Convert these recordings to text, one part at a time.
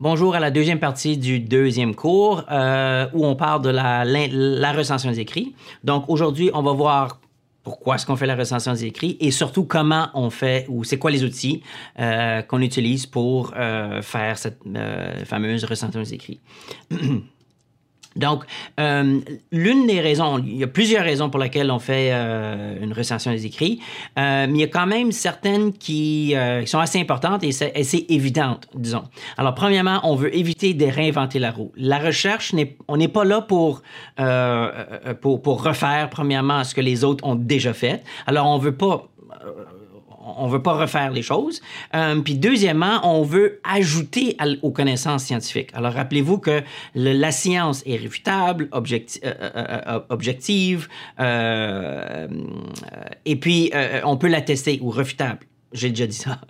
Bonjour à la deuxième partie du deuxième cours euh, où on parle de la, recension des écrits. Donc aujourd'hui, on va voir pourquoi est-ce qu'on fait la recension des écrits et surtout comment on fait ou c'est quoi les outils euh, qu'on utilise pour euh, faire cette fameuse recension des écrits. Donc, euh, l'une des raisons, il y a plusieurs raisons pour lesquelles on fait euh, une recension des écrits, euh, mais il y a quand même certaines qui, sont assez importantes et c'est assez évidentes, disons. Alors, premièrement, on veut éviter de réinventer la roue. La recherche, on n'est pas là pour, pour, pour refaire, premièrement, ce que les autres ont déjà fait. Alors, on veut pas on veut pas refaire les choses. Euh, puis deuxièmement, on veut ajouter aux connaissances scientifiques. Alors rappelez-vous que la science est réfutable, euh, euh, objective, et puis on peut la tester ou refutable. J'ai déjà dit ça.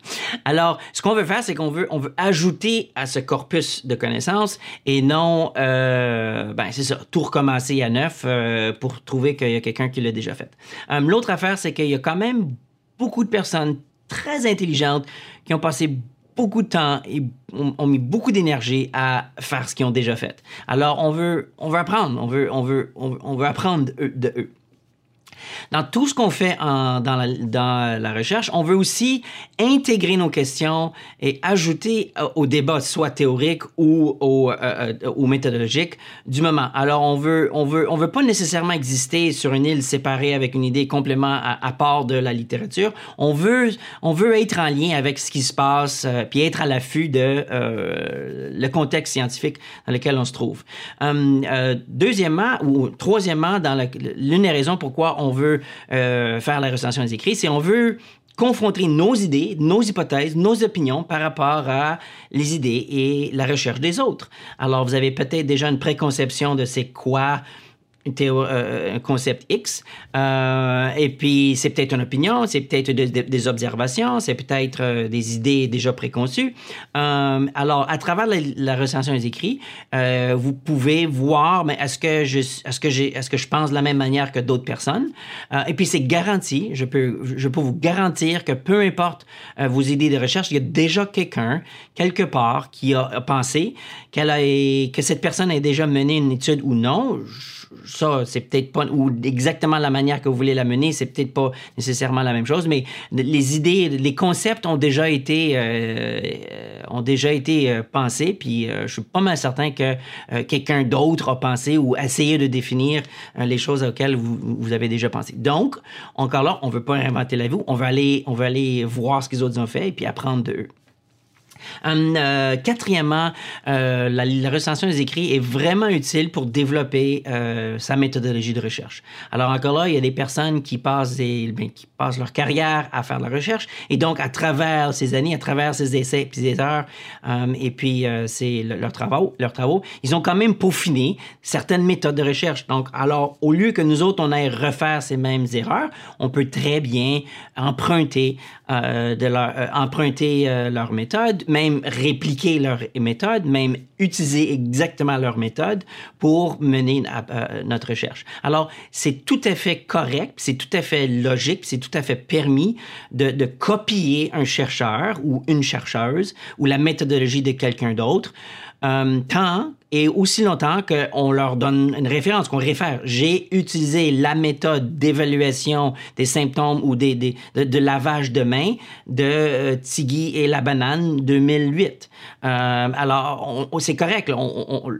Alors, ce qu'on veut faire, c'est qu'on veut, on veut ajouter à ce corpus de connaissances et non, euh, ben c'est ça, tout recommencer à neuf pour trouver qu'il y a quelqu'un qui l'a déjà fait. L'autre affaire, c'est qu'il y a quand même beaucoup de personnes très intelligentes qui ont passé beaucoup de temps et ont, mis beaucoup d'énergie à faire ce qu'ils ont déjà fait. Alors, on veut, on veut apprendre, on veut, on veut, on veut apprendre de eux. Dans tout ce qu'on fait dans, la, recherche, on veut aussi intégrer nos questions et ajouter euh, au débat, soit théorique ou au, euh, ou méthodologique, du moment. Alors, on veut, on veut, on veut pas nécessairement exister sur une île séparée avec une idée complètement à, part de la littérature. On veut, on veut être en lien avec ce qui se passe, euh, puis être à l'affût de euh, le contexte scientifique dans lequel on se trouve. Hum, deuxièmement, ou troisièmement, l'une des raisons pourquoi on veut euh, faire la recension des écrits, c'est on veut confronter nos idées, nos hypothèses, nos opinions par rapport à les idées et la recherche des autres. Alors, vous avez peut-être déjà une préconception de c'est quoi un concept X. Euh, et puis, c'est peut-être une opinion, c'est peut-être de, de, des observations, c'est peut-être euh, des idées déjà préconçues. Euh, alors, à travers la, recension des écrits, euh, vous pouvez voir, mais est-ce que je, est-ce que est-ce que je pense de la même manière que d'autres personnes? Euh, et puis, c'est garanti, je peux, je peux vous garantir que peu importe vos idées de recherche, il y a déjà quelqu'un, quelque part, qui a, pensé qu'elle que cette personne a déjà mené une étude ou non. Ça, c'est peut-être pas, ou exactement la manière que vous voulez la mener, c'est peut-être pas nécessairement la même chose, mais les idées, les concepts ont déjà été, euh, ont déjà été euh, pensés, puis euh, je suis pas mal certain que euh, quelqu'un d'autre a pensé ou essayé de définir les choses auxquelles vous, vous, avez déjà pensé. Donc, encore là, on veut pas inventer la vie, on veut aller, on veut aller voir ce que les autres ont fait et puis apprendre de eux. Um, euh, quatrièmement, euh, la, recension des écrits est vraiment utile pour développer euh, sa méthodologie de recherche. Alors encore là, il y a des personnes qui passent, des, ben, qui passent leur carrière à faire de la recherche et donc à travers ces années, à travers ces essais puis ces heures um, et puis c'est le, leurs travaux, leurs travaux, ils ont quand même peaufiné certaines méthodes de recherche. Donc alors au lieu que nous autres on aille refaire ces mêmes erreurs, on peut très bien emprunter leur méthode même répliquer leur méthode, même utiliser exactement leur méthode pour mener euh, notre recherche. Alors, c'est tout à fait correct, c'est tout à fait logique, c'est tout à fait permis de, de, copier un chercheur ou une chercheuse ou la méthodologie de quelqu'un d'autre, euh, tant et aussi longtemps qu'on leur donne une référence, qu'on réfère. J'ai utilisé la méthode d'évaluation des symptômes ou des, de, lavage de main de euh, Tigui et la banane 2008. Euh, alors, c'est correct.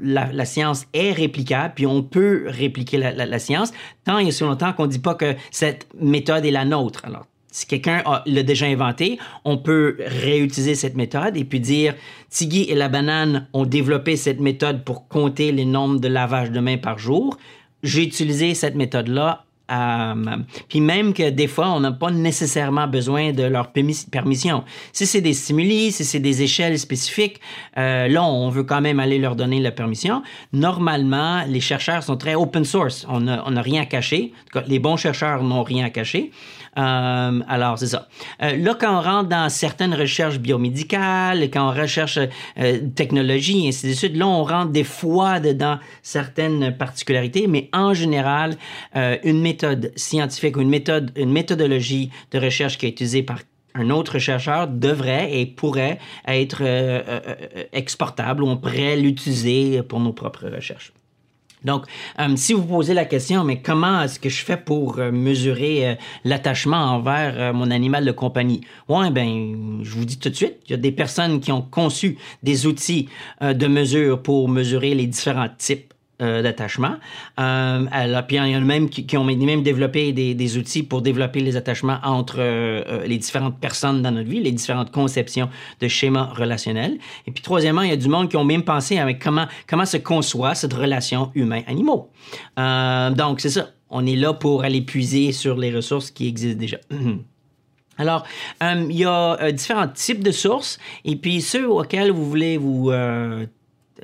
La, science est réplicable, puis on peut répliquer la, science tant et aussi longtemps qu'on ne dit pas que cette méthode est la nôtre. Si quelqu'un l'a déjà inventé, on peut réutiliser cette méthode et puis dire Tigui et la banane ont développé cette méthode pour compter les nombres de lavage de mains par jour. J'ai utilisé cette méthode-là Euh, puis même que des fois, on n'a pas nécessairement besoin de leur permis- permission. Si c'est des stimuli, si c'est des échelles spécifiques, euh, là, on veut quand même aller leur donner la permission. Normalement, les chercheurs sont très open source. On n'a rien à cacher. Les bons chercheurs n'ont rien à cacher. Euh, alors, c'est ça. Euh, là, quand on rentre dans certaines recherches biomédicales, quand on recherche euh, technologie, et ainsi de suite, là, on rentre des fois dans certaines particularités, mais en général, une méthode scientifique ou une méthode, une méthodologie de recherche qui est utilisée par un autre chercheur devrait et pourrait être exportable ou on pourrait l'utiliser pour nos propres recherches. Donc, euh, si vous posez la question, mais comment est-ce que je fais pour euh, mesurer euh, l'attachement envers mon animal de compagnie? Ouais, ben, je vous dis tout de suite, il y a des personnes qui ont conçu des outils de mesure pour mesurer les différents types euh, d'attachement. Euh, puis il y en a même qui, ont même développé des, outils pour développer les attachements entre euh, les différentes personnes dans notre vie, les différentes conceptions de schémas relationnels. Et puis troisièmement, il y a du monde qui ont même pensé avec comment, se conçoit cette relation humain-animaux. Donc, c'est ça. On est là pour aller puiser sur les ressources qui existent déjà. Alors, il y a différents types de sources, et puis ceux auxquels vous voulez vous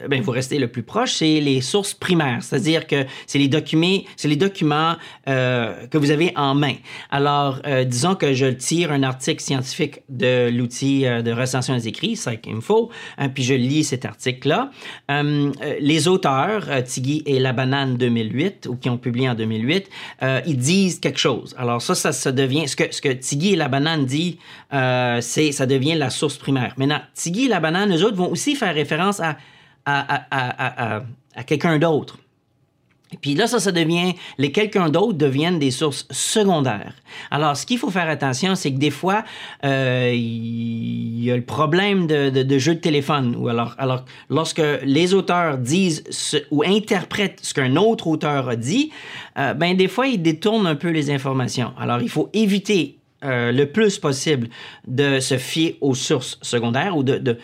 ben, vous restez le plus proche, c'est les sources primaires, c'est-à-dire que c'est les documents, c'est les documents euh, que vous avez en main. Alors, euh, disons que je tire un article scientifique de l'outil euh, de recension des écrits, PsycInfo, hein, puis je lis cet article-là. Euh, euh, les auteurs, euh, Tigui et La Banane 2008, ou qui ont publié en 2008, euh, ils disent quelque chose. Alors ça, ça, devient ce que ce que Tigui et La Banane dit, euh, c'est ça devient la source primaire. Maintenant, Tigui et La Banane, eux autres vont aussi faire référence à à, quelqu'un d'autre. Et puis là, ça, ça devient, les quelqu'un d'autre deviennent des sources secondaires. Alors, ce qu'il faut faire attention, c'est que des fois, euh, il y a le problème de, jeu de téléphone. Ou alors, lorsque les auteurs disent ou interprètent ce qu'un autre auteur a dit, euh, ben des fois, ils détournent un peu les informations. Alors, il faut éviter euh, le plus possible de se fier aux sources secondaires ou de,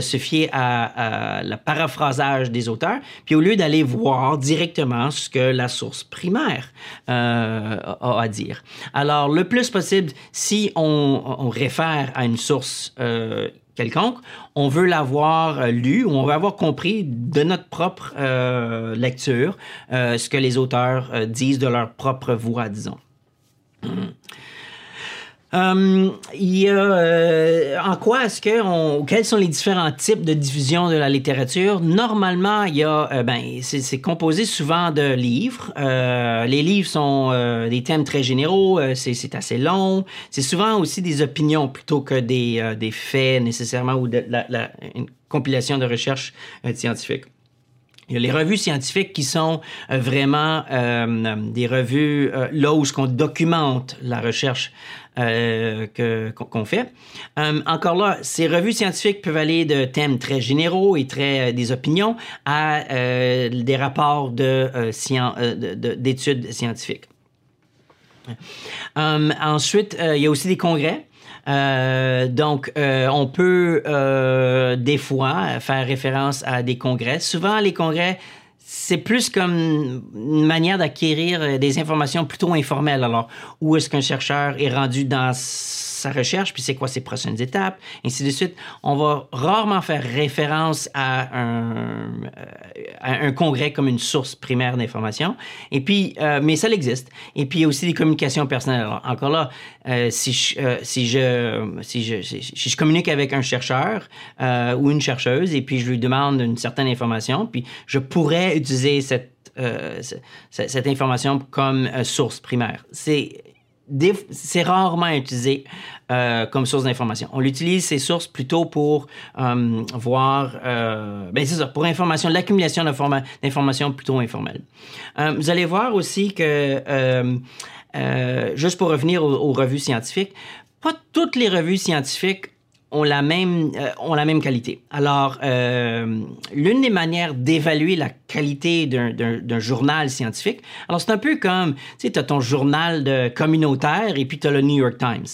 se fier à, à le paraphrasage des auteurs, puis au lieu d'aller voir directement ce que la source primaire euh, a à dire. Alors, le plus possible, si on, réfère à une source euh, quelconque, on veut l'avoir lu ou on veut avoir compris de notre propre lecture ce que les auteurs disent de leur propre voix, disons. Euh, il y a, euh, en quoi est-ce que on, quels sont les différents types de diffusion de la littérature? Normalement, il y a, euh, ben, c'est, composé souvent de livres. Euh, les livres sont euh, des thèmes très généraux. c'est, assez long. C'est souvent aussi des opinions plutôt que des, des faits nécessairement ou de la, la- une compilation de recherches scientifiques. Il y a les revues scientifiques qui sont euh, vraiment euh, des revues euh, là où ce qu'on documente la recherche qu'on, fait. Encore là, ces revues scientifiques peuvent aller de thèmes très généraux et très des opinions à des rapports de, d'études scientifiques. Ensuite, il y a aussi des congrès. Euh, donc, euh, on peut euh, des fois faire référence à des congrès. Souvent, les congrès, c'est plus comme une manière d'acquérir des informations plutôt informelles. Alors, où est-ce qu'un chercheur est rendu dans sa recherche, puis c'est quoi ses prochaines étapes, ainsi de suite. On va rarement faire référence à un, euh, congrès comme une source primaire d'information. Et puis, euh, mais ça existe. Et puis, il y a aussi des communications personnelles. Encore là, euh, si, je, si, je, si, je, si, je communique avec un chercheur ou une chercheuse et puis je lui demande une certaine information, puis je pourrais utiliser cette, euh, ce- ce- cette information comme source primaire. C'est c'est rarement utilisé euh, comme source d'information. On utilise ces sources plutôt pour euh, voir, euh, ben c'est ça, pour information, l'accumulation d'informa- d'informations plutôt informelles. Vous allez voir aussi que, juste pour revenir aux revues scientifiques, pas toutes les revues scientifiques ont la même, euh, ont la même qualité. Alors, euh, l'une des manières d'évaluer la qualité d'un- journal scientifique. Alors, c'est un peu comme, tu sais, tu as ton journal de communautaire et puis tu as le New York Times.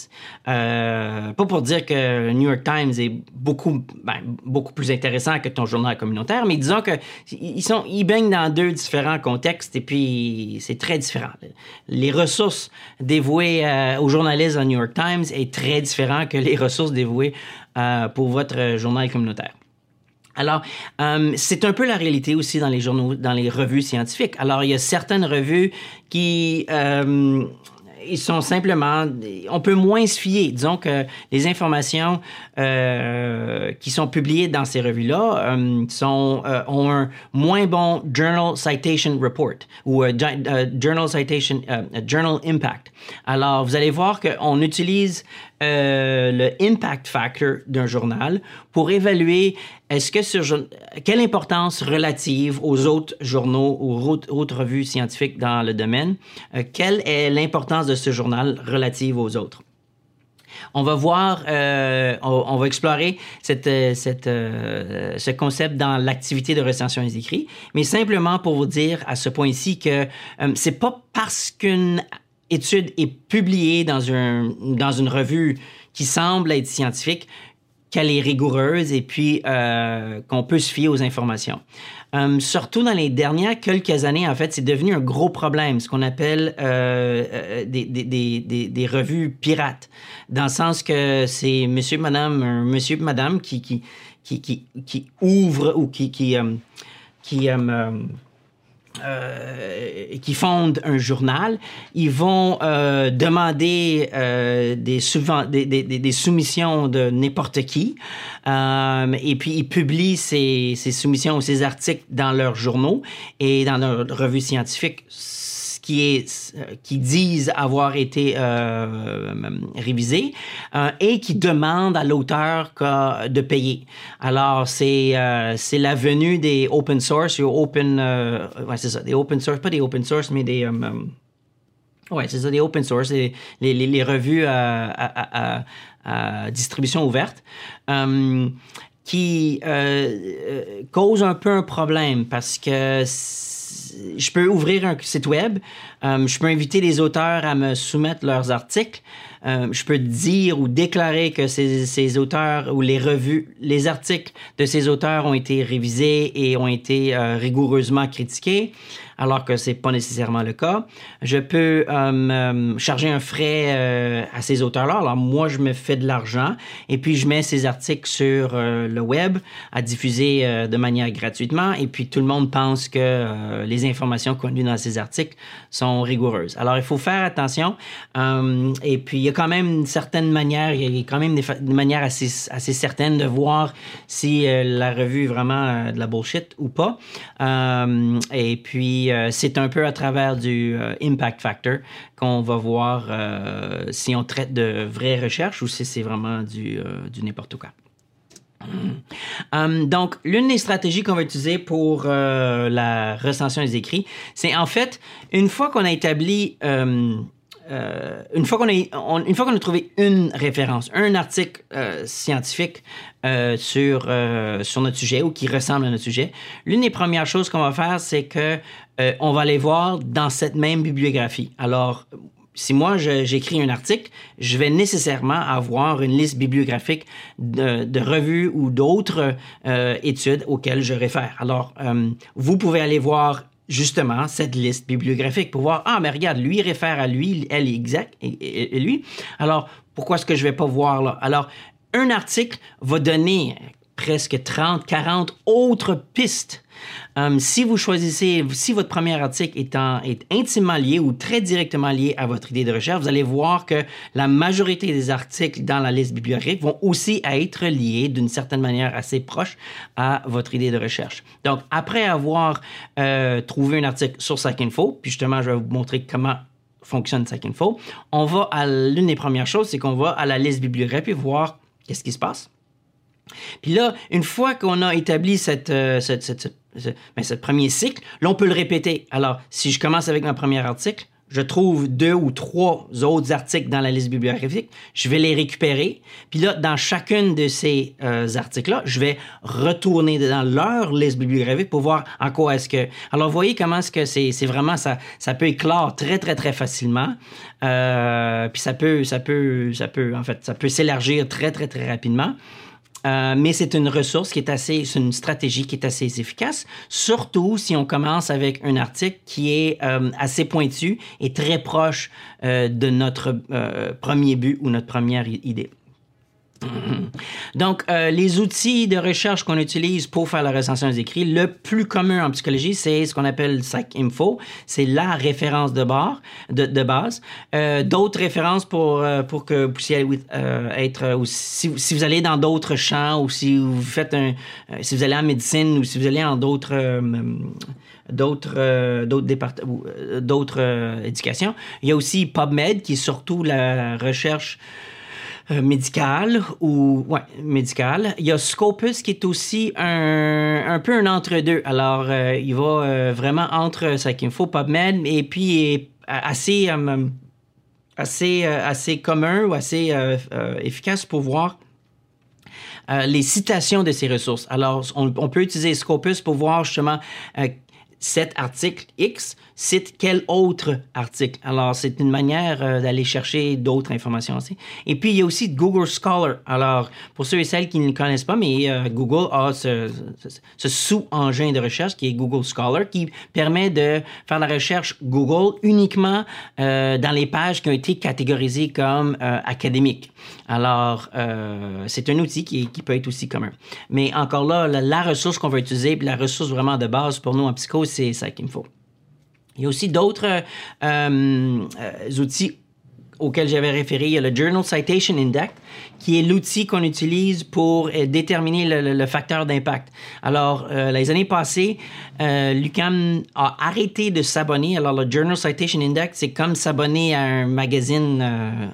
Euh, pas pour dire que le New York Times est beaucoup, ben, beaucoup plus intéressant que ton journal communautaire, mais disons que ils, sont, ils baignent dans deux différents contextes et puis c'est très différent. Les ressources dévouées aux journalistes au New York Times est très différent que les ressources dévouées euh, pour votre journal communautaire. Alors, euh, c'est un peu la réalité aussi dans les journaux, dans les revues scientifiques. Alors, il y a certaines revues qui euh, ils sont simplement, on peut moins se fier. Disons que les informations euh, qui sont publiées dans ces revues-là euh, sont euh, ont un moins bon journal citation report ou euh, euh, journal citation euh, journal impact. Alors, vous allez voir qu'on utilise euh, le impact factor d'un journal pour évaluer est-ce que ce quelle importance relative aux autres journaux ou autres, revues scientifiques dans le domaine, euh, quelle est l'importance de ce journal relative aux autres? On va voir, euh, on, va explorer cette, ce concept dans l'activité de recension des écrits, mais simplement pour vous dire à ce point-ci que euh, c'est pas parce qu'une étude est publiée dans, un, dans une revue qui semble être scientifique qu'elle est rigoureuse et puis euh, qu'on peut se fier aux informations. Euh, surtout dans les dernières quelques années, en fait, c'est devenu un gros problème, ce qu'on appelle euh, euh, des, des, des, des, revues pirates, dans le sens que c'est monsieur, madame, monsieur, madame qui, qui, qui, qui, qui ouvre ou qui, qui, qui euh, qui fondent un journal, ils vont euh, demander euh, des, soumissions de n'importe qui, et puis ils publient ces, soumissions ou ces articles dans leurs journaux et dans leurs revues scientifiques euh, qui disent avoir été euh, révisés euh, et qui demandent à l'auteur de payer. Alors c'est la venue des open source ou open ouais, ça des open source pas des open source mais des ouais c'est ça des open source les, revues à, distribution ouverte. Qui euh, euh, cause un peu un problème parce que je peux ouvrir un site web, euh, je peux inviter les auteurs à me soumettre leurs articles, euh, je peux dire ou déclarer que ces, auteurs ou les revues, les articles de ces auteurs ont été révisés et ont été euh, rigoureusement critiqués, alors que c'est pas nécessairement le cas. Je peux charger un frais à ces auteurs-là. Alors moi, je me fais de l'argent et puis je mets ces articles sur le web à diffuser de manière gratuitement et puis tout le monde pense que les informations contenues dans ces articles sont rigoureuses. Alors il faut faire attention euh, et puis il y a quand même une certaine manière, il y a quand même des, manières assez, certaines de voir si euh, la revue est vraiment euh, de la bullshit ou pas. Et puis c'est un peu à travers du impact factor qu'on va voir si on traite de vraies recherches ou si c'est vraiment du, du n'importe quoi. Hum, donc, l'une des stratégies qu'on va utiliser pour euh, la recension des écrits, c'est en fait, une fois qu'on a établi, euh, euh, une, fois qu'on a, trouvé une référence, un article euh, scientifique euh, sur, euh, sur notre sujet ou qui ressemble à notre sujet, l'une des premières choses qu'on va faire, c'est que euh, on va aller voir dans cette même bibliographie. Alors, si moi j'écris un article, je vais nécessairement avoir une liste bibliographique de, revues ou d'autres euh, études auxquelles je réfère. Alors, euh, vous pouvez aller voir justement cette liste bibliographique pour voir, ah, mais regarde, lui réfère à lui, elle est exact, et lui. Alors, pourquoi est-ce que je vais pas voir là? Alors, un article va donner presque 30, 40 autres pistes. Euh, si vous choisissez, si votre premier article est, en- est intimement lié ou très directement lié à votre idée de recherche, vous allez voir que la majorité des articles dans la liste bibliographique vont aussi être liés d'une certaine manière assez proche à votre idée de recherche. Donc, après avoir euh, trouvé un article sur SciInfo, puis justement, je vais vous montrer comment fonctionne SciInfo, on va à l'une des premières choses, c'est qu'on va à la liste bibliographique voir qu'est-ce qui se passe. Puis là, une fois qu'on a établi euh, ben, ce premier cycle, là, on peut le répéter. Alors, si je commence avec mon premier article, je trouve deux ou trois autres articles dans la liste bibliographique, je vais les récupérer. Puis là, dans chacune de ces euh, articles-là, je vais retourner dans leur liste bibliographique pour voir en quoi est-ce que... Alors, voyez comment est-ce que c'est, c'est vraiment... Ça, ça peut éclore très, très, très facilement. Euh, puis ça peut, ça peut, ça peut, en fait, ça peut s'élargir très, très, très rapidement. Euh, mais c'est une ressource qui est assez, c'est une stratégie qui est assez efficace, surtout si on commence avec un article qui est euh, assez pointu et très proche euh, de notre premier but ou notre première idée. Donc, euh, les outils de recherche qu'on utilise pour faire la recension des écrits, le plus commun en psychologie, c'est ce qu'on appelle PsycInfo. C'est la référence de, base. Euh, d'autres références pour, euh, pour que vous puissiez euh, être... si, vous- allez dans d'autres champs ou si vous faites un... si vous allez en médecine ou si vous allez en d'autres... d'autres d'autres départ- d'autres éducations. Il y a aussi PubMed qui est surtout la recherche euh, médicale ou ouais médicale. Il y a Scopus qui est aussi un, un peu un entre-deux. Alors euh, il va euh, vraiment entre Psychinfo, PubMed et puis est assez assez assez commun ou assez efficace pour voir les citations de ces ressources. Alors, on, peut utiliser Scopus pour voir justement cet article X cite quel autre article? Alors, c'est une manière euh, d'aller chercher d'autres informations aussi. Et puis, il y a aussi Google Scholar. Alors, pour ceux et celles qui ne connaissent pas, mais euh, Google a ce, ce- sous-engin de recherche qui est Google Scholar qui permet de faire la recherche Google uniquement euh, dans les pages qui ont été catégorisées comme académiques. Alors, c'est un outil qui, peut être aussi commun. Mais encore là, la, ressource qu'on va utiliser, puis la ressource vraiment de base pour nous en psycho, c'est Psychinfo. Il y a aussi d'autres euh, euh, outils auxquels j'avais référé. Il y a le Journal Citation Index, qui est l'outil qu'on utilise pour euh, déterminer le, facteur d'impact. Alors, les années passées, l'UQAM a arrêté de s'abonner. Alors, le Journal Citation Index, c'est comme s'abonner à un magazine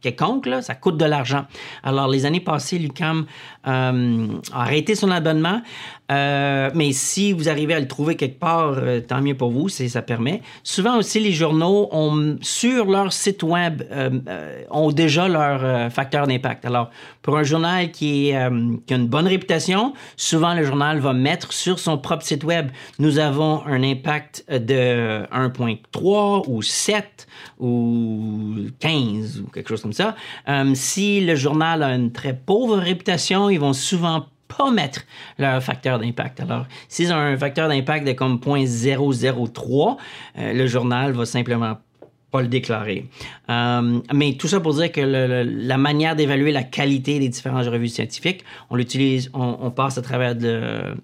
quelconque, là, ça coûte de l'argent. Alors, les années passées, l'UCAM a arrêté son abonnement, euh, mais si vous arrivez à le trouver quelque part, euh, tant mieux pour vous, ça permet. Souvent aussi, les journaux, ont, sur leur site web, euh, ont déjà leur facteur d'impact. Alors, pour un journal qui, a une bonne réputation, souvent le journal va mettre sur son propre site web, nous avons un impact de 1.3 ou 7 ou 15 ou quelque chose comme ça. Si le journal a une très pauvre réputation, ils vont souvent pas mettre leur facteur d'impact. Alors, s'ils ont un facteur d'impact de comme 0.003, euh, le journal va simplement pas le déclarer. Euh, mais tout ça pour dire que la manière d'évaluer la qualité des différentes revues scientifiques, on l'utilise, on, on passe à travers de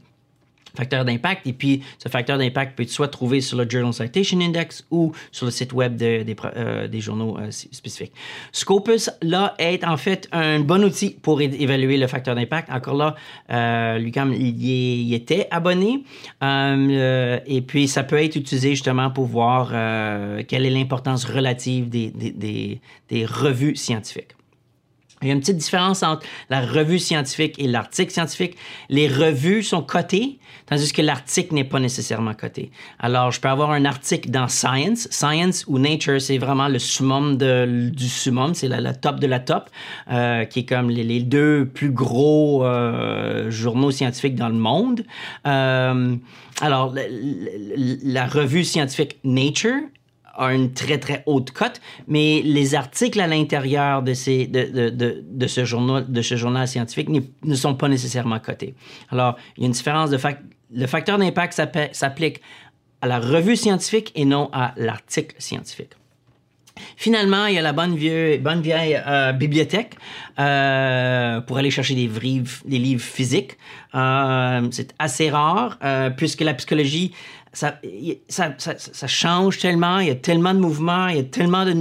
facteur d'impact. Et puis, ce facteur d'impact peut être soit trouvé sur le Journal Citation Index ou sur le site web de- des, euh, journaux euh, spécifiques. Scopus, là, est en fait un bon outil pour évaluer le facteur d'impact. Encore là, euh, Lucam, il y, était abonné. Euh, et puis, ça peut être utilisé justement pour voir quelle est l'importance relative des- des- des revues scientifiques. Il y a une petite différence entre la revue scientifique et l'article scientifique. Les revues sont cotées, tandis que l'article n'est pas nécessairement coté. Alors, je peux avoir un article dans Science. Science ou Nature, c'est vraiment le summum du summum, c'est la, top de la top, euh, qui est comme les, deux plus gros euh, journaux scientifiques dans le monde. Euh, alors, la revue scientifique Nature a une très, très haute cote, mais les articles à l'intérieur de, ces, de, de, de, ce, journal, de ce journal scientifique ne sont pas nécessairement cotés. Alors, il y a une différence de fac- Le facteur d'impact s'applique à la revue scientifique et non à l'article scientifique. Finalement, il y a la bonne vieille, euh, bibliothèque euh, pour aller chercher des livres, des livres physiques. Euh, c'est assez rare puisque la psychologie, ça, change tellement, il y a tellement de mouvements, il y a tellement de,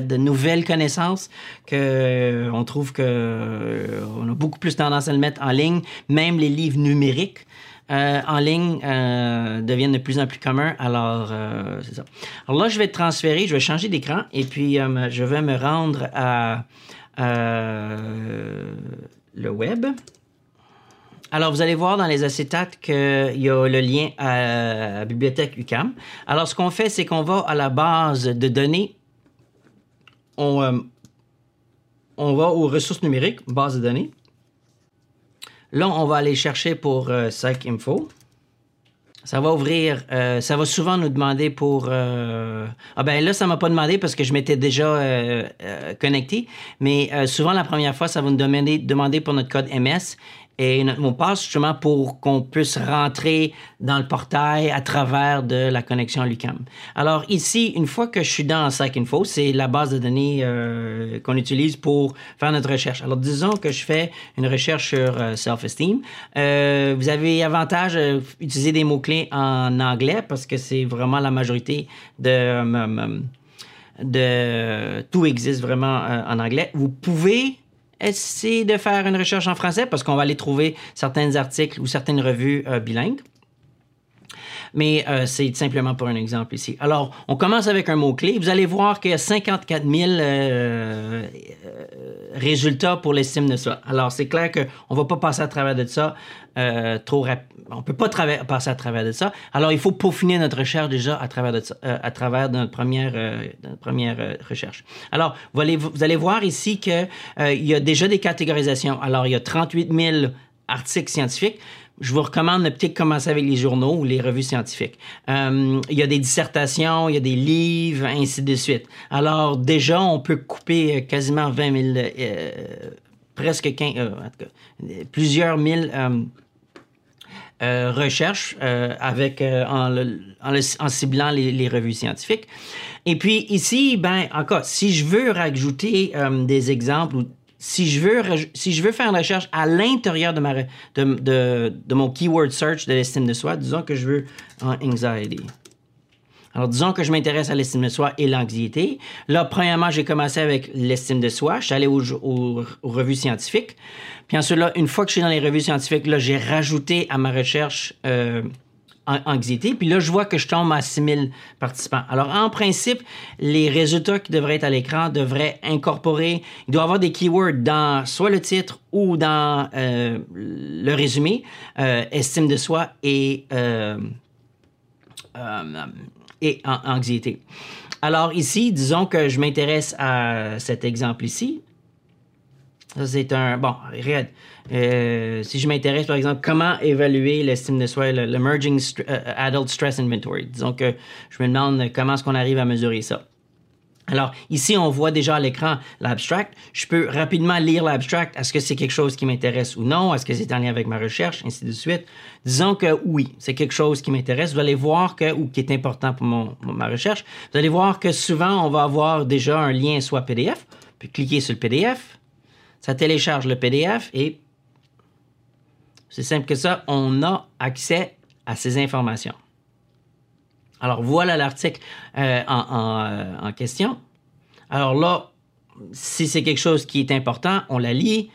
de, nouvelles connaissances que on trouve que on a beaucoup plus tendance à le mettre en ligne. Même les livres numériques euh, en ligne euh, deviennent de plus en plus communs. Alors, euh, c'est ça. Alors là, je vais transférer, je vais changer d'écran et puis je vais me rendre à le web. Alors, vous allez voir dans les acétates qu'il y a le lien à la bibliothèque UCAM. Alors, ce qu'on fait, c'est qu'on va à la base de données. On, on va aux ressources numériques, base de données. Là, on va aller chercher pour euh, PsycInfo. Ça va ouvrir, euh, ça va souvent nous demander pour... euh, Ah ben là, ça m'a pas demandé parce que je m'étais déjà euh, connecté, mais souvent la première fois, ça va nous demander pour notre code MS et notre mot de passe justement pour qu'on puisse rentrer dans le portail à travers de la connexion à l'UCAM. Alors ici, une fois que je suis dans PsycInfo, c'est la base de données euh, qu'on utilise pour faire notre recherche. Alors disons que je fais une recherche sur euh, self-esteem. Euh, vous avez avantage à utiliser des mots-clés en anglais parce que c'est vraiment la majorité de... de tout existe vraiment en anglais. Vous pouvez essayer de faire une recherche en français parce qu'on va aller trouver certains articles ou certaines revues euh, bilingues. Mais euh, c'est simplement pour un exemple ici. Alors, on commence avec un mot-clé. Vous allez voir qu'il y a 54 000 euh, euh, résultats pour l'estime de soi. Alors, c'est clair qu'on ne va pas passer à travers de ça euh, trop rapidement. On ne peut pas passer à travers de ça. Alors, il faut peaufiner notre recherche déjà à travers de, ça- à travers notre première, première recherche. Alors, vous allez, vous allez voir ici qu'il y a déjà des catégorisations. Alors, il y a 38 000 articles scientifiques. Je vous recommande de peut-être commencer avec les journaux ou les revues scientifiques. Euh, il y a des dissertations, il y a des livres, ainsi de suite. Alors, déjà, on peut couper euh, quasiment 20 000, euh, presque 15, euh, en tout cas, plusieurs mille recherches avec, en, ciblant les, revues scientifiques. Et puis ici, ben, encore, si je veux rajouter des exemples ou si je veux, si je veux faire une recherche à l'intérieur de, ma, de, de, de mon keyword search de l'estime de soi, disons que je veux en anxiety. Alors, disons que je m'intéresse à l'estime de soi et l'anxiété. Là, premièrement, j'ai commencé avec l'estime de soi. Je suis allé aux, aux- aux revues scientifiques. Puis ensuite, là, une fois que je suis dans les revues scientifiques, là, j'ai rajouté à ma recherche euh, anxiété. Puis là, je vois que je tombe à 6000 participants. Alors, en principe, les résultats qui devraient être à l'écran devraient incorporer, il doit y avoir des keywords dans soit le titre ou dans euh, le résumé, euh, estime de soi et... euh, et anxiété. Alors ici, disons que je m'intéresse à cet exemple ici. Ça, c'est un... Bon, regarde. Euh, si je m'intéresse, par exemple, comment évaluer l'estime de soi, le- l'Emerging St- euh, Adult Stress Inventory? Disons que je me demande comment est-ce qu'on arrive à mesurer ça. Alors, ici, on voit déjà à l'écran l'abstract. Je peux rapidement lire l'abstract. Est-ce que c'est quelque chose qui m'intéresse ou non? Est-ce que c'est en lien avec ma recherche? Ainsi de suite. Disons que oui, c'est quelque chose qui m'intéresse. Vous allez voir que, ou qui est important pour mon, ma recherche, vous allez voir que souvent, on va avoir déjà un lien soit PDF, puis cliquer sur le PDF. Ça télécharge le PDF et c'est simple que ça, on a accès à ces informations. Alors voilà l'article euh, euh, en question. Alors là, si c'est quelque chose qui est important, on la lit.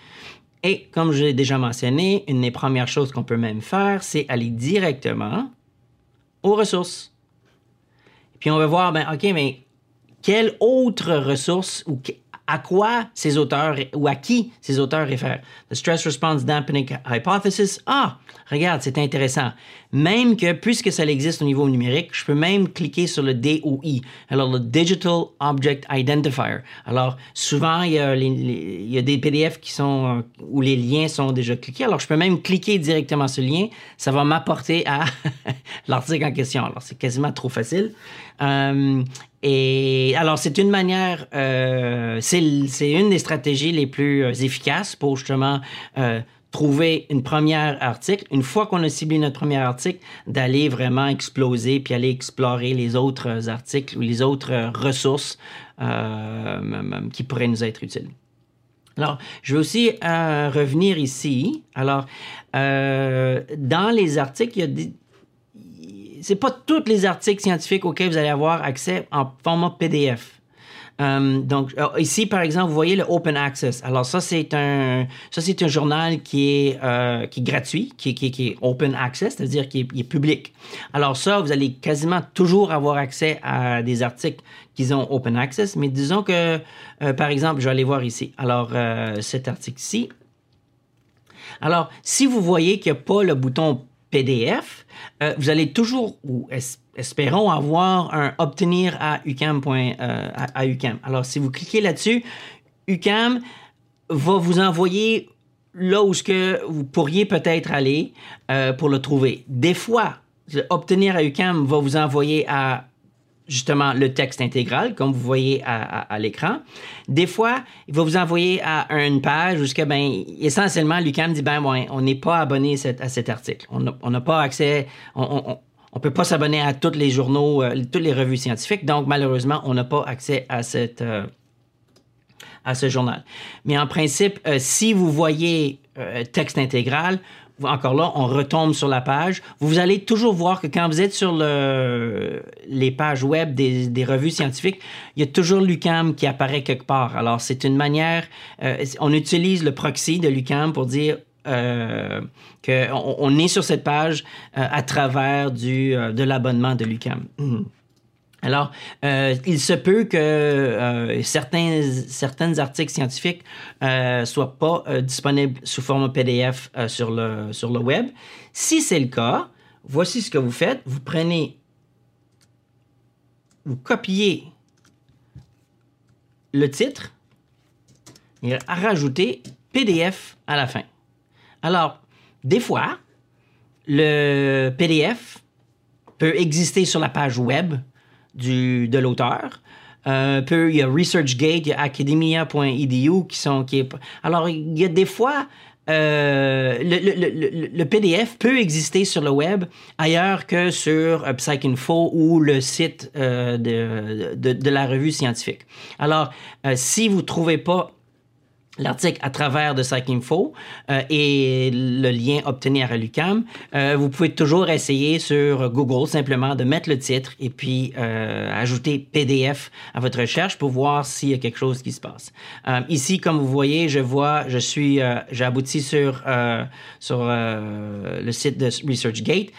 Et comme je l'ai déjà mentionné, une des premières choses qu'on peut même faire, c'est aller directement aux ressources. Puis on va voir, ben, OK, mais quelle autre ressource ou à quoi ces auteurs ou à qui ces auteurs réfèrent. The Stress Response Dampening Hypothesis. Ah, regarde, c'est intéressant. Même que, puisque ça existe au niveau numérique, je peux même cliquer sur le DOI. Alors, le Digital Object Identifier. Alors, souvent, il y a, des PDF qui sont, euh, où les liens sont déjà cliqués. Alors, je peux même cliquer directement sur le lien. Ça va m'apporter à l'article en question. Alors, c'est quasiment trop facile. Euh, et alors, c'est une manière, euh, c'est une des stratégies les plus efficaces pour justement trouver une première article. Une fois qu'on a ciblé notre premier article, d'aller vraiment exploser puis aller explorer les autres articles ou les autres ressources euh, qui pourraient nous être utiles. Alors, je vais aussi euh, revenir ici. Alors, euh, dans les articles, il y a des, c'est pas tous les articles scientifiques auxquels vous allez avoir accès en format PDF. Euh, donc euh, ici par exemple vous voyez le Open Access. Alors ça c'est un ça c'est un journal qui est euh, qui est gratuit, qui, est- est- est Open Access, c'est-à-dire qui est, est public. Alors ça vous allez quasiment toujours avoir accès à des articles qui ont Open Access, mais disons que par exemple je vais aller voir ici. Alors cet article-ci. Alors, si vous voyez qu'il n'y a pas le bouton PDF, vous allez toujours, ou es- espérons avoir un obtenir à UCAM. euh, à, UCAM. Alors, si vous cliquez là-dessus, UCAM va vous envoyer là où ce que vous pourriez peut-être aller euh, pour le trouver. Des fois, obtenir à UCAM va vous envoyer à justement le texte intégral, comme vous voyez à, l'écran. Des fois, il va vous envoyer à une page où que, ben, essentiellement, l'UCAM dit, ben, ouais, on n'est pas abonné à cet article. On n'a- pas accès, on- peut pas s'abonner à tous les journaux, euh, toutes les revues scientifiques, donc malheureusement, on n'a pas accès à cette... euh, à ce journal. Mais en principe, euh, si vous voyez euh, texte intégral, encore là, on retombe sur la page. Vous allez toujours voir que quand vous êtes sur le, les pages web des, des revues scientifiques, il y a toujours l'UCAM qui apparaît quelque part. Alors, c'est une manière, on utilise le proxy de l'UCAM pour dire euh, qu'on on est sur cette page euh, à travers du, euh, de l'abonnement de l'UCAM. Alors, euh, il se peut que euh, certains, certains articles scientifiques euh, soient pas disponibles sous format PDF sur, le, sur le web. Si c'est le cas, voici ce que vous faites. Vous prenez, vous copiez le titre et à rajouter PDF à la fin. Alors, des fois, le PDF peut exister sur la page web de l'auteur. Euh, il y a ResearchGate, il y a academia.edu qui sont. Qui alors, il y a des fois. euh, le, PDF peut exister sur le web ailleurs que sur euh, PsycInfo ou le site de, de, la revue scientifique. Alors, si vous ne trouvez pas l'article à travers de PsycInfo euh, et le lien obtenir à l'UCAM, euh, vous pouvez toujours essayer sur Google simplement de mettre le titre et puis euh, ajouter PDF à votre recherche pour voir s'il y a quelque chose qui se passe. Euh, ici, comme vous voyez, je vois, je suis, j'ai abouti sur sur le site de ResearchGate.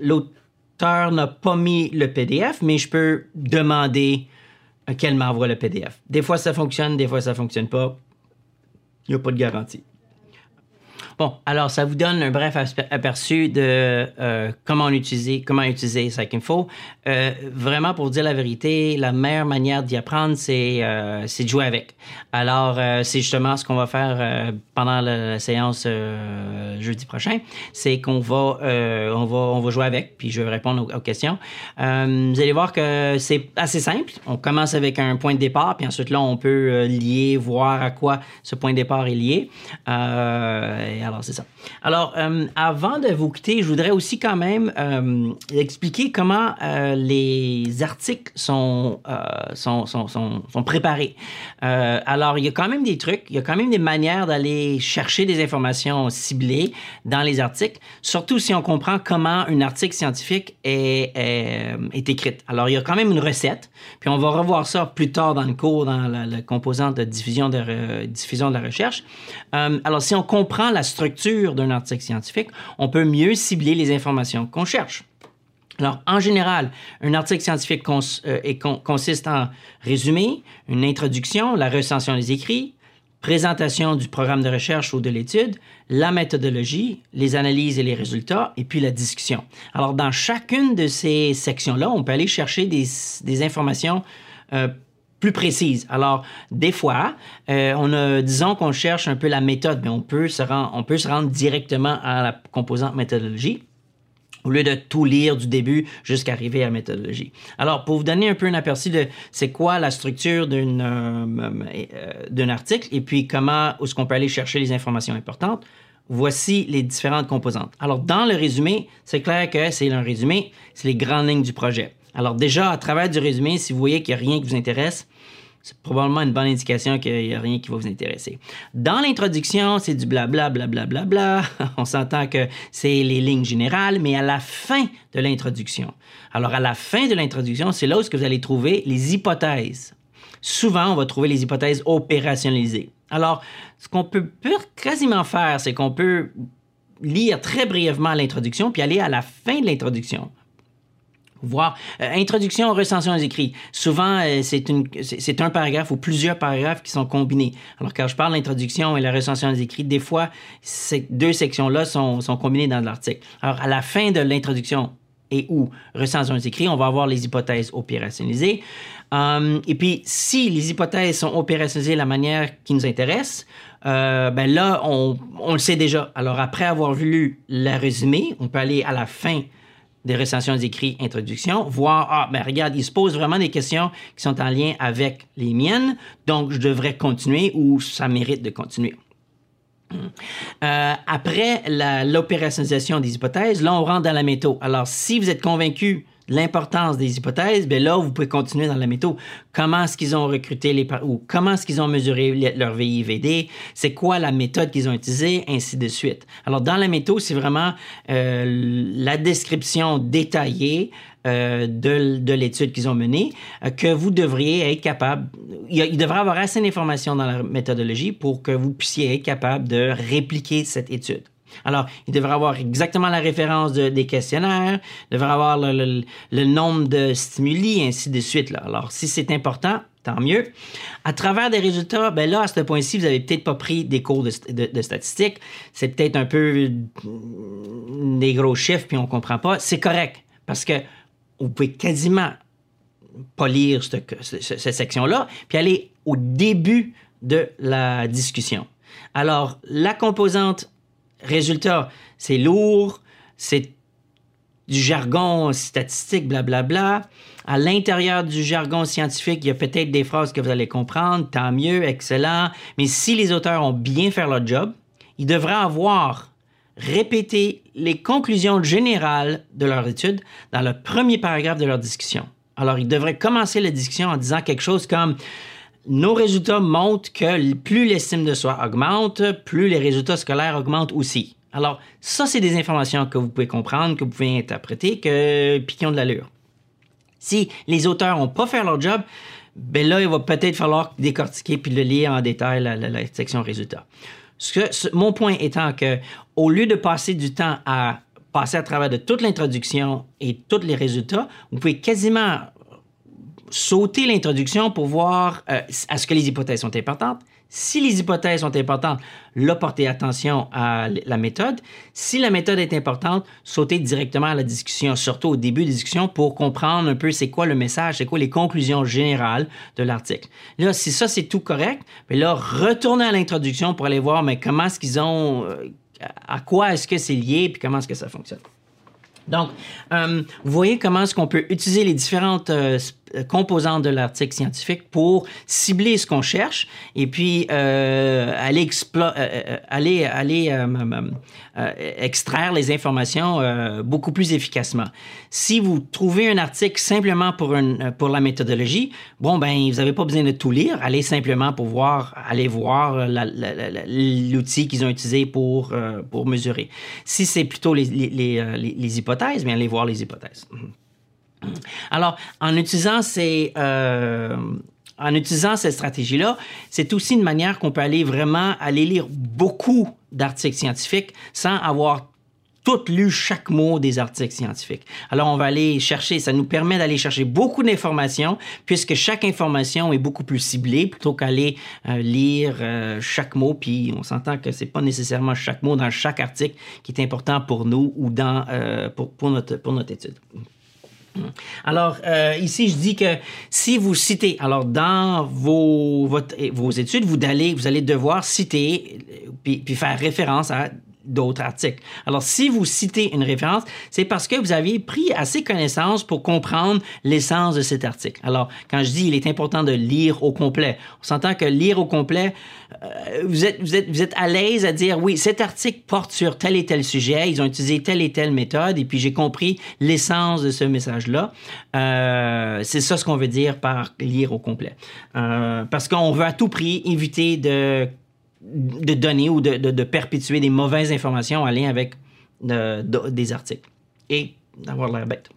L'auteur n'a pas mis le PDF, mais je peux demander qu'elle m'envoie le PDF. Des fois, ça fonctionne, des fois, ça fonctionne pas. Il n'y a pas de garantie. Bon, alors ça vous donne un bref aperçu de euh, comment utiliser comment utiliser PsycInfo. Euh, vraiment, pour dire la vérité, la meilleure manière d'y apprendre, c'est euh, de jouer avec. Alors, c'est justement ce qu'on va faire pendant la, séance jeudi prochain. C'est qu'on va on va on va jouer avec, puis je vais répondre aux, aux questions. Vous allez voir que c'est assez simple. On commence avec un point de départ, puis ensuite là, on peut lier, voir à quoi ce point de départ est lié. Et alors, c'est ça. Alors, euh, avant de vous quitter, je voudrais aussi quand même euh, expliquer comment euh, les articles sont, sont, sont, sont, préparés. Alors, il y a quand même des trucs, il y a quand même des manières d'aller chercher des informations ciblées dans les articles, surtout si on comprend comment un article scientifique est, est. Alors, il y a quand même une recette, puis on va revoir ça plus tard dans le cours, dans la, composante de diffusion de, diffusion de la recherche. Alors, si on comprend la structure d'un article scientifique, on peut mieux cibler les informations qu'on cherche. Alors, en général, un article scientifique euh, consiste en résumé, une introduction, la recension des écrits, présentation du programme de recherche ou de l'étude, la méthodologie, les analyses et les résultats, et puis la discussion. Alors, dans chacune de ces sections-là, on peut aller chercher des, des informations euh, plus précises. Alors, des fois, euh, on a, disons qu'on cherche un peu la méthode, mais on peut se rendre, on peut se rendre directement à la composante méthodologie au lieu de tout lire du début jusqu'à arriver à la méthodologie. Alors, pour vous donner un peu un aperçu de c'est quoi la structure euh, euh, d'un article et puis comment est-ce qu'on peut aller chercher les informations importantes, voici les différentes composantes. Alors, dans le résumé, c'est clair que c'est un résumé, c'est les grandes lignes du projet. Alors, déjà, à travers du résumé, si vous voyez qu'il n'y a rien qui vous intéresse, c'est probablement une bonne indication qu'il n'y a rien qui va vous intéresser. Dans l'introduction, c'est du blabla, blabla, blabla. On s'entend que c'est les lignes générales, mais à la fin de l'introduction. Alors, à la fin de l'introduction, c'est là où vous allez trouver les hypothèses. Souvent, on va trouver les hypothèses opérationnalisées. Alors, ce qu'on peut quasiment faire, c'est qu'on peut lire très brièvement l'introduction, puis aller à la fin de l'introduction voir euh, introduction recension des écrits. Souvent, euh, c'est un paragraphe ou plusieurs paragraphes qui sont combinés. Alors quand je parle d'introduction et la recension des écrits, des fois ces deux sections-là sont, combinées dans l'article. Alors à la fin de l'introduction et ou recension des écrits, on va avoir les hypothèses opérationnalisées. Euh, et puis si les hypothèses sont opérationnalisées de la manière qui nous intéresse, ben là, on, le sait déjà. Alors, après avoir lu la résumé, on peut aller à la fin des recensions écrits introduction, voir, ah, ben regarde, il se pose vraiment des questions qui sont en lien avec les miennes, donc je devrais continuer ou ça mérite de continuer. Euh, après l'opérationnalisation des hypothèses, là, on rentre dans la méthode. Alors, si vous êtes convaincu l'importance des hypothèses, bien là, vous pouvez continuer dans la méthode. Comment est-ce qu'ils ont recruté les ou comment est-ce qu'ils ont mesuré leur VIVD, c'est quoi la méthode qu'ils ont utilisée, ainsi de suite. Alors, dans la méthode, c'est vraiment euh, la description détaillée euh, de, de l'étude qu'ils ont menée, euh, que vous devriez être capable, il, il devrait avoir assez d'informations dans la méthodologie pour que vous puissiez être capable de répliquer cette étude. Alors, il devrait avoir exactement la référence de- des questionnaires, devrait avoir le, nombre de stimuli, ainsi de suite. Alors, si c'est important, tant mieux. À travers des résultats, ben là, à ce point-ci, vous avez peut-être pas pris des cours de, de- statistiques. C'est peut-être un peu mm, des gros chiffres, puis on comprend pas. C'est correct, parce que vous pouvez quasiment pas lire cette section-là, puis aller au début de la discussion. Alors, la composante résultat, c'est lourd, c'est du jargon statistique, blablabla. À l'intérieur du jargon scientifique, il y a peut-être des phrases que vous allez comprendre, tant mieux, excellent. Mais si les auteurs ont bien fait leur job, ils devraient avoir répété les conclusions générales de leur étude dans le premier paragraphe de leur discussion. Alors, ils devraient commencer la discussion en disant quelque chose comme nos résultats montrent que plus l'estime de soi augmente, plus les résultats scolaires augmentent aussi. Alors, ça, c'est des informations que vous pouvez comprendre, que vous pouvez interpréter, que, puis de l'allure. Si les auteurs n'ont pas fait leur job, ben là, il va peut-être falloir décortiquer puis le lire en détail la, section résultats. Mon point étant que, au lieu de passer du temps à passer à travers de toute l'introduction et tous les résultats, vous pouvez quasiment sauter l'introduction pour voir euh, est-ce que les hypothèses sont importantes. Si les hypothèses sont importantes, là, portez attention à la méthode. Si la méthode est importante, sautez directement à la discussion, surtout au début des discussions, pour comprendre un peu c'est quoi le message, c'est quoi les conclusions générales de l'article. Là, si ça, c'est tout correct, mais là, retournez à l'introduction pour aller voir mais comment est-ce qu'ils ont... euh, à quoi est-ce que c'est lié, puis comment est-ce que ça fonctionne. Donc, euh, vous voyez comment est-ce qu'on peut utiliser les différentes euh, composantes de l'article scientifique pour cibler ce qu'on cherche et puis euh, aller, euh, euh, aller, aller euh, extraire les informations beaucoup plus efficacement. Si vous trouvez un article simplement pour, une, pour la méthodologie, bon, ben, vous n'avez pas besoin de tout lire. Allez simplement pour voir, aller voir l'outil qu'ils ont utilisé pour, pour mesurer. Si c'est plutôt les, les, les- les hypothèses, bien, allez voir les hypothèses. Alors, en utilisant ces, euh, cette stratégie-là, c'est aussi une manière qu'on peut aller vraiment aller lire beaucoup d'articles scientifiques sans avoir tout lu chaque mot des articles scientifiques. Alors, on va aller chercher, ça nous permet d'aller chercher beaucoup d'informations, puisque chaque information est beaucoup plus ciblée, plutôt qu'aller euh, lire euh, chaque mot, puis on s'entend que c'est pas nécessairement chaque mot dans chaque article qui est important pour nous ou dans, pour, notre, pour notre étude. Alors, euh, ici, je dis que si vous citez, alors dans vos, vos études, vous allez, vous allez devoir citer euh, puis faire référence à d'autres articles. Alors, si vous citez une référence, c'est parce que vous avez pris assez connaissance pour comprendre l'essence de cet article. Alors, quand je dis il est important de lire au complet, on s'entend que lire au complet, euh, vous, êtes, vous, êtes, vous êtes à l'aise à dire oui, cet article porte sur tel et tel sujet, ils ont utilisé telle et telle méthode, et puis j'ai compris l'essence de ce message-là. Euh, c'est ça ce qu'on veut dire par lire au complet. Euh, parce qu'on veut à tout prix éviter de de donner ou de, de- de perpétuer des mauvaises informations en lien avec de- de- des articles et d'avoir l'air bête.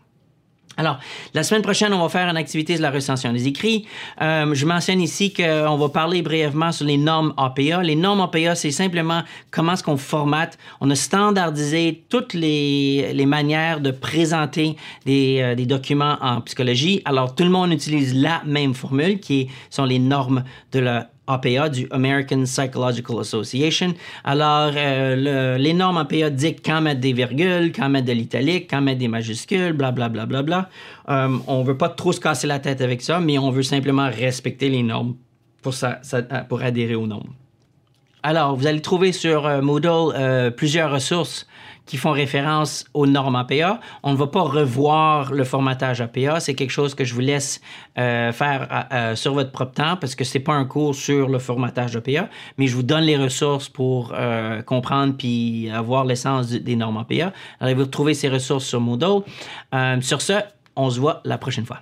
Alors, la semaine prochaine, on va faire une activité sur la recension des écrits. Euh, je mentionne ici qu'on va parler brièvement sur les normes APA. Les normes APA, c'est simplement comment est-ce qu'on formate. On a standardisé toutes les, les manières de présenter des, euh, des, documents en psychologie. Alors, tout le monde utilise la même formule qui sont les normes de la APA du American Psychological Association. Alors, euh, les normes APA dictent quand mettre des virgules, quand mettre de l'italique, quand mettre des majuscules, blablabla. Bla, bla, bla, euh, on veut pas trop se casser la tête avec ça, mais on veut simplement respecter les normes pour, pour adhérer aux normes. Alors, vous allez trouver sur euh, Moodle euh, plusieurs ressources qui font référence aux normes APA. On ne va pas revoir le formatage APA. C'est quelque chose que je vous laisse euh, faire euh, sur votre propre temps parce que c'est pas un cours sur le formatage APA, mais je vous donne les ressources pour euh, comprendre puis avoir l'essence des normes APA. Alors, vous retrouvez ces ressources sur Moodle. sur ce, on se voit la prochaine fois.